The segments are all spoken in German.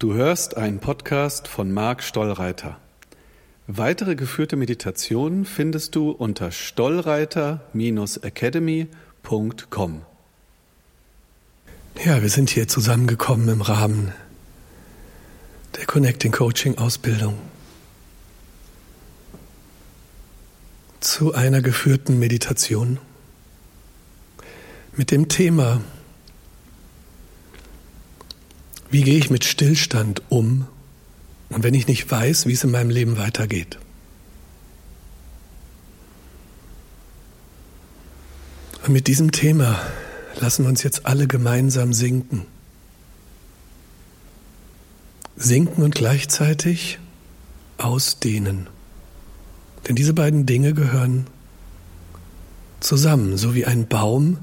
Du hörst einen Podcast von Marc Stollreiter. Weitere geführte Meditationen findest du unter stollreiter-academy.com. Ja, wir sind hier zusammengekommen im Rahmen der Connecting Coaching Ausbildung zu einer geführten Meditation mit dem Thema wie gehe ich mit Stillstand um und wenn ich nicht weiß, wie es in meinem Leben weitergeht? Und mit diesem Thema lassen wir uns jetzt alle gemeinsam sinken. Sinken und gleichzeitig ausdehnen. Denn diese beiden Dinge gehören zusammen, so wie ein Baum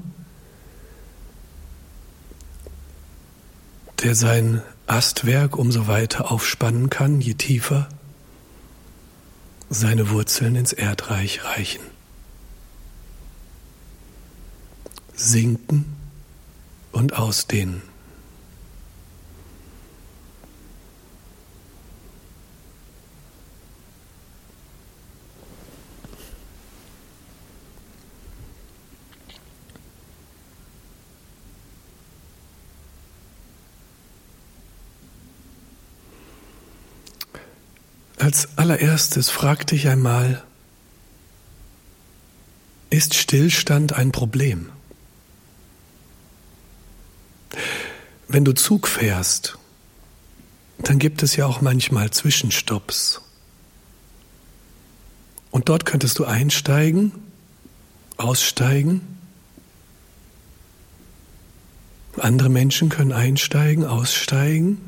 der sein Astwerk umso weiter aufspannen kann, je tiefer seine Wurzeln ins Erdreich reichen. Sinken und ausdehnen. Als allererstes frag dich einmal, ist Stillstand ein Problem? Wenn du Zug fährst, dann gibt es ja auch manchmal Zwischenstopps. Und dort könntest du einsteigen, aussteigen. Andere Menschen können einsteigen, aussteigen.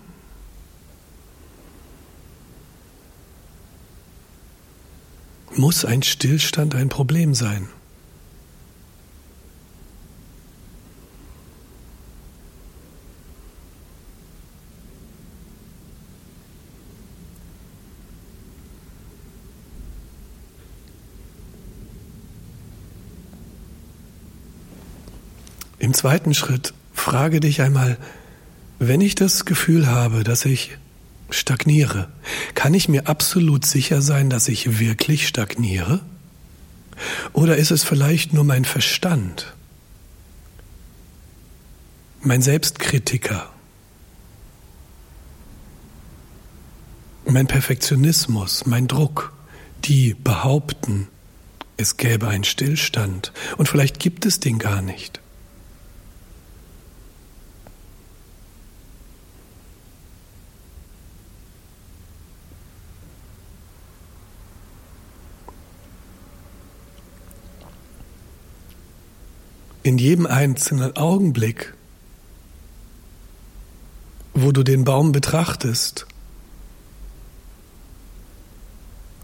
Muss ein Stillstand ein Problem sein? Im zweiten Schritt frage dich einmal, wenn ich das Gefühl habe, dass ich stagniere, kann ich mir absolut sicher sein, dass ich wirklich stagniere? Oder ist es vielleicht nur mein Verstand, mein Selbstkritiker, mein Perfektionismus, mein Druck, die behaupten, es gäbe einen Stillstand und vielleicht gibt es den gar nicht. In jedem einzelnen Augenblick, wo du den Baum betrachtest,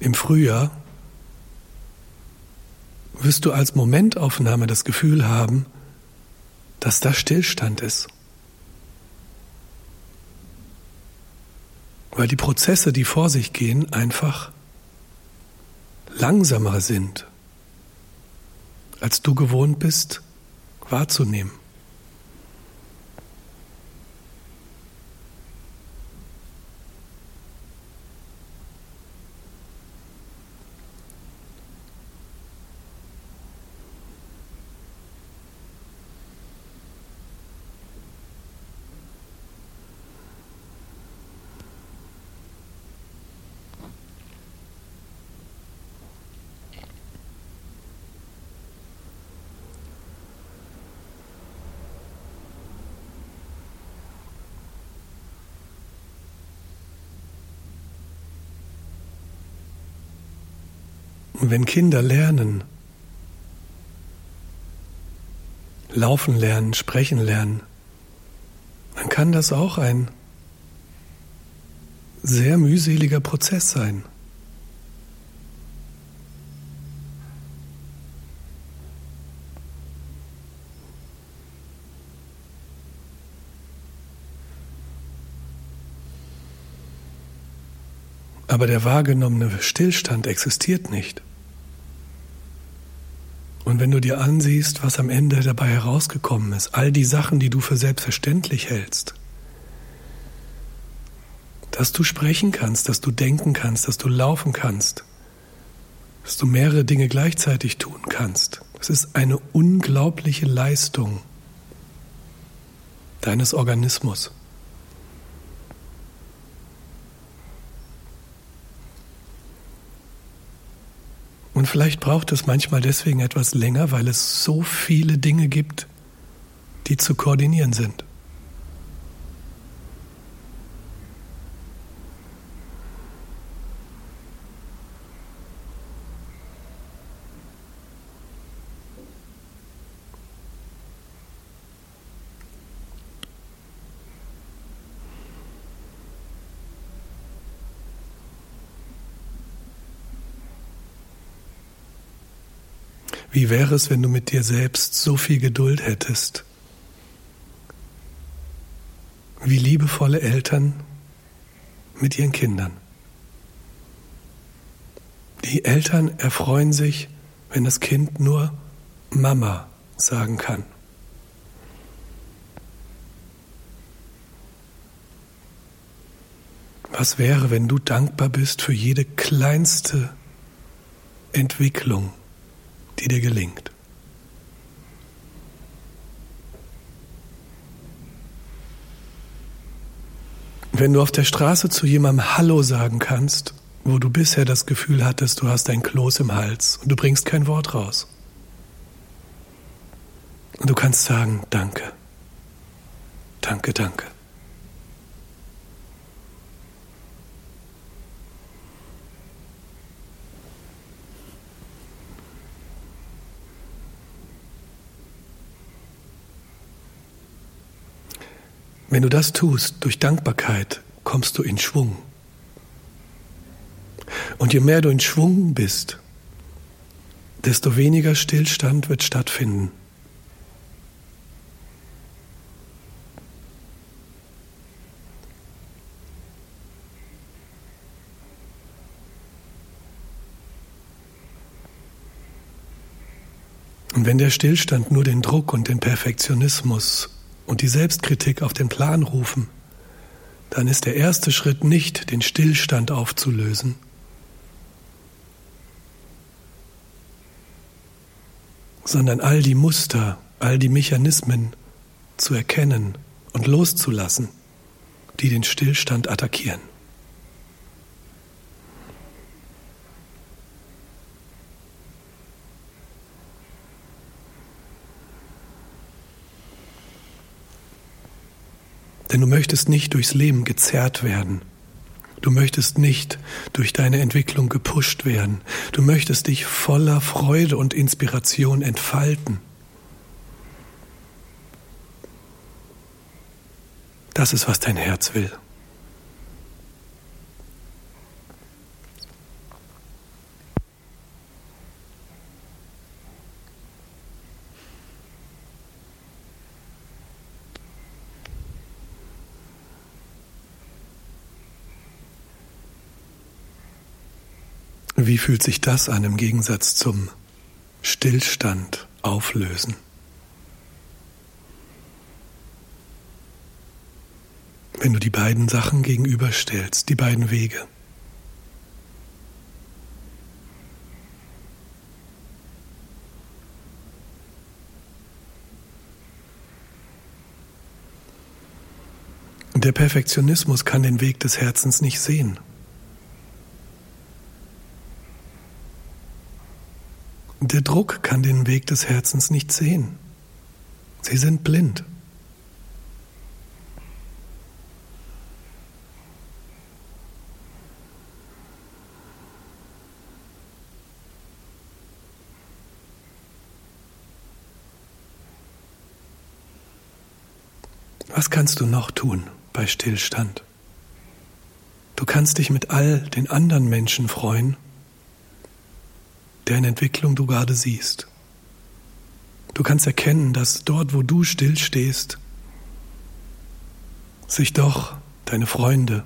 im Frühjahr, wirst du als Momentaufnahme das Gefühl haben, dass da Stillstand ist. Weil die Prozesse, die vor sich gehen, einfach langsamer sind, als du gewohnt bist, wahrzunehmen. Und wenn Kinder lernen, laufen lernen, sprechen lernen, dann kann das auch ein sehr mühseliger Prozess sein. Aber der wahrgenommene Stillstand existiert nicht. Und wenn du dir ansiehst, was am Ende dabei herausgekommen ist, all die Sachen, die du für selbstverständlich hältst, dass du sprechen kannst, dass du denken kannst, dass du laufen kannst, dass du mehrere Dinge gleichzeitig tun kannst. Es ist eine unglaubliche Leistung deines Organismus. Und vielleicht braucht es manchmal deswegen etwas länger, weil es so viele Dinge gibt, die zu koordinieren sind. Wie wäre es, wenn du mit dir selbst so viel Geduld hättest? Wie liebevolle Eltern mit ihren Kindern. Die Eltern erfreuen sich, wenn das Kind nur Mama sagen kann. Was wäre, wenn du dankbar bist für jede kleinste Entwicklung? Die dir gelingt. Wenn du auf der Straße zu jemandem Hallo sagen kannst, wo du bisher das Gefühl hattest, du hast ein Kloß im Hals und du bringst kein Wort raus. Und du kannst sagen, danke, danke, danke. Wenn du das tust, durch Dankbarkeit, kommst du in Schwung. Und je mehr du in Schwung bist, desto weniger Stillstand wird stattfinden. Und wenn der Stillstand nur den Druck und den Perfektionismus und die Selbstkritik auf den Plan rufen, dann ist der erste Schritt nicht, den Stillstand aufzulösen, sondern all die Muster, all die Mechanismen zu erkennen und loszulassen, die den Stillstand attackieren. Denn du möchtest nicht durchs Leben gezerrt werden. Du möchtest nicht durch deine Entwicklung gepusht werden. Du möchtest dich voller Freude und Inspiration entfalten. Das ist, was dein Herz will. Wie fühlt sich das an im Gegensatz zum Stillstand auflösen? Wenn du die beiden Sachen gegenüberstellst, die beiden Wege. Der Perfektionismus kann den Weg des Herzens nicht sehen. Der Druck kann den Weg des Herzens nicht sehen. Sie sind blind. Was kannst du noch tun bei Stillstand? Du kannst dich mit all den anderen Menschen freuen deren Entwicklung du gerade siehst. Du kannst erkennen, dass dort, wo du stillstehst, sich doch deine Freunde,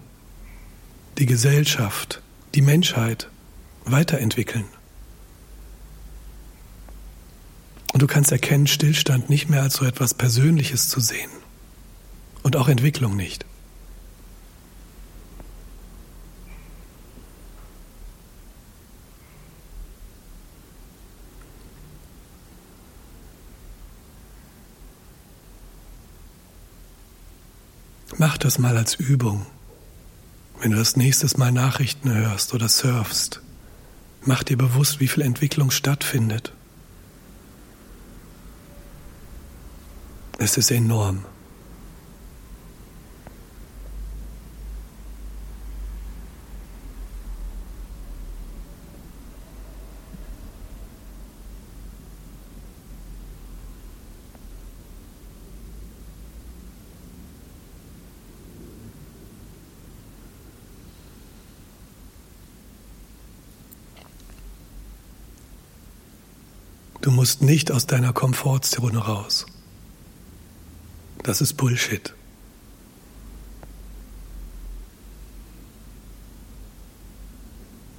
die Gesellschaft, die Menschheit weiterentwickeln. Und du kannst erkennen, Stillstand nicht mehr als so etwas Persönliches zu sehen und auch Entwicklung nicht. Mach das mal als Übung. Wenn du das nächstes Mal Nachrichten hörst oder surfst, mach dir bewusst, wie viel Entwicklung stattfindet. Es ist enorm. Du musst nicht aus deiner Komfortzone raus. Das ist Bullshit.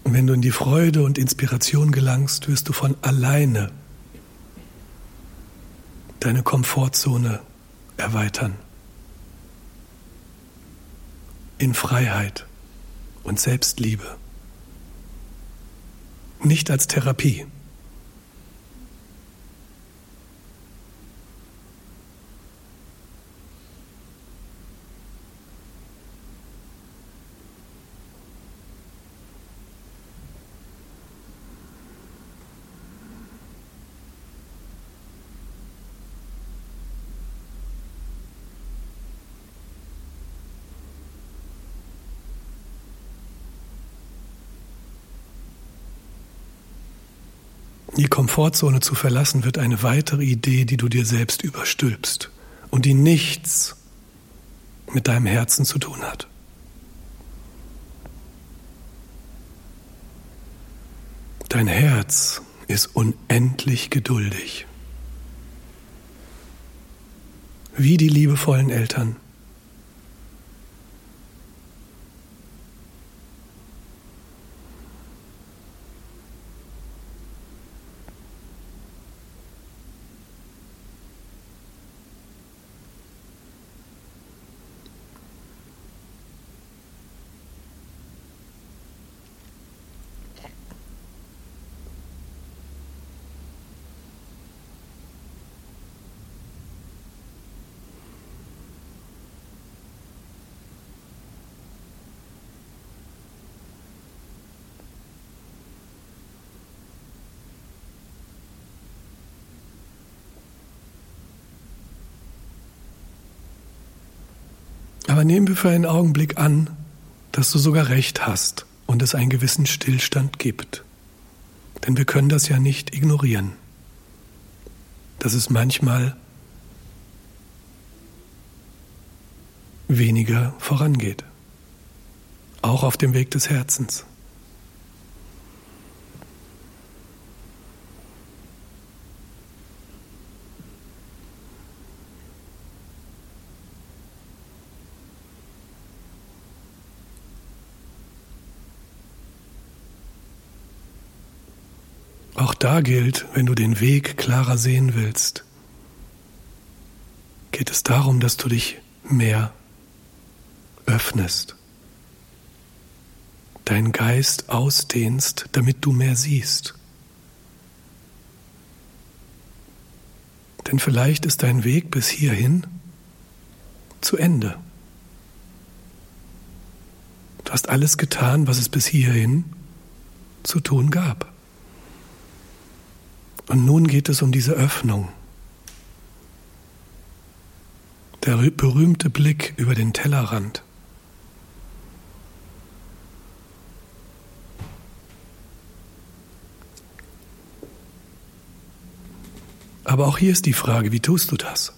Wenn du in die Freude und Inspiration gelangst, wirst du von alleine deine Komfortzone erweitern. In Freiheit und Selbstliebe. Nicht als Therapie. Die Komfortzone zu verlassen wird eine weitere Idee, die du dir selbst überstülpst und die nichts mit deinem Herzen zu tun hat. Dein Herz ist unendlich geduldig. Wie die liebevollen Eltern. Aber nehmen wir für einen Augenblick an, dass du sogar recht hast und es einen gewissen Stillstand gibt. Denn wir können das ja nicht ignorieren, dass es manchmal weniger vorangeht, auch auf dem Weg des Herzens. Auch da gilt, wenn du den Weg klarer sehen willst, geht es darum, dass du dich mehr öffnest, deinen Geist ausdehnst, damit du mehr siehst. Denn vielleicht ist dein Weg bis hierhin zu Ende. Du hast alles getan, was es bis hierhin zu tun gab. Und nun geht es um diese Öffnung. Der berühmte Blick über den Tellerrand. Aber auch hier ist die Frage, wie tust du das?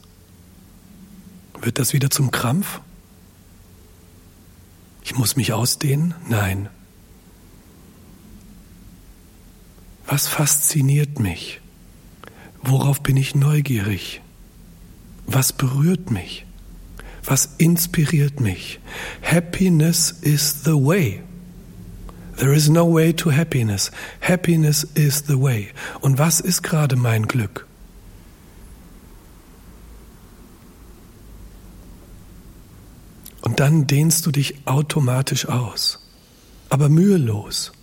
Wird das wieder zum Krampf? Ich muss mich ausdehnen? Nein. Was fasziniert mich? Worauf bin ich neugierig? Was berührt mich? Was inspiriert mich? Happiness is the way. There is no way to happiness. Happiness is the way. Und was ist gerade mein Glück? Und dann dehnst du dich automatisch aus, aber mühelos.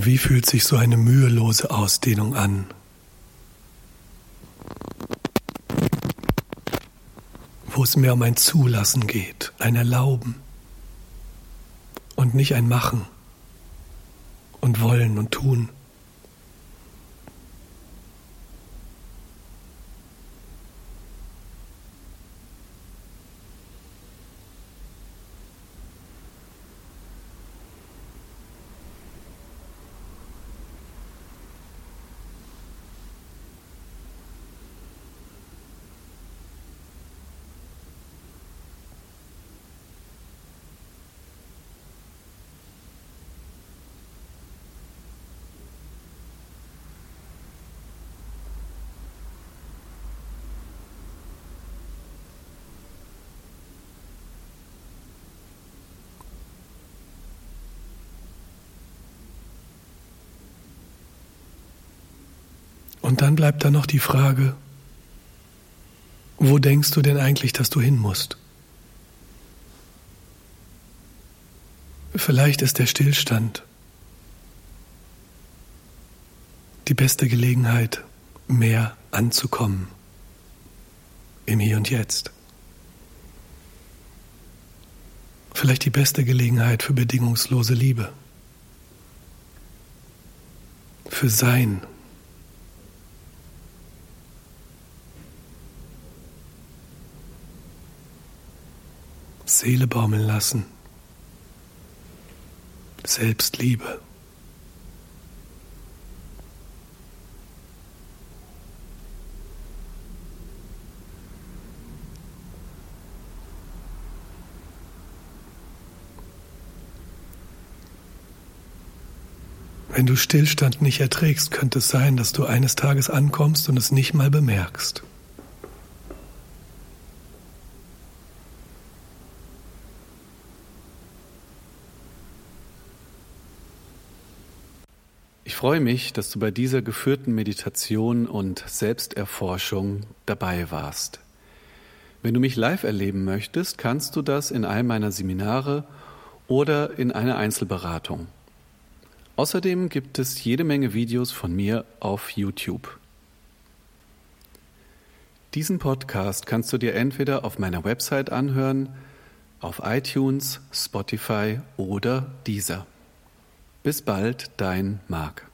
Wie fühlt sich so eine mühelose Ausdehnung an? Wo es mehr um ein Zulassen geht, ein Erlauben und nicht ein Machen und Wollen und Tun. Und dann bleibt da noch die Frage, wo denkst du denn eigentlich, dass du hin musst? Vielleicht ist der Stillstand die beste Gelegenheit, mehr anzukommen im Hier und Jetzt. Vielleicht die beste Gelegenheit für bedingungslose Liebe, für Sein Seele baumeln lassen. Selbstliebe. Wenn du Stillstand nicht erträgst, könnte es sein, dass du eines Tages ankommst und es nicht mal bemerkst. Freue mich, dass du bei dieser geführten Meditation und Selbsterforschung dabei warst. Wenn du mich live erleben möchtest, kannst du das in einem meiner Seminare oder in einer Einzelberatung. Außerdem gibt es jede Menge Videos von mir auf YouTube. Diesen Podcast kannst du dir entweder auf meiner Website anhören, auf iTunes, Spotify oder Deezer. Bis bald, dein Marc.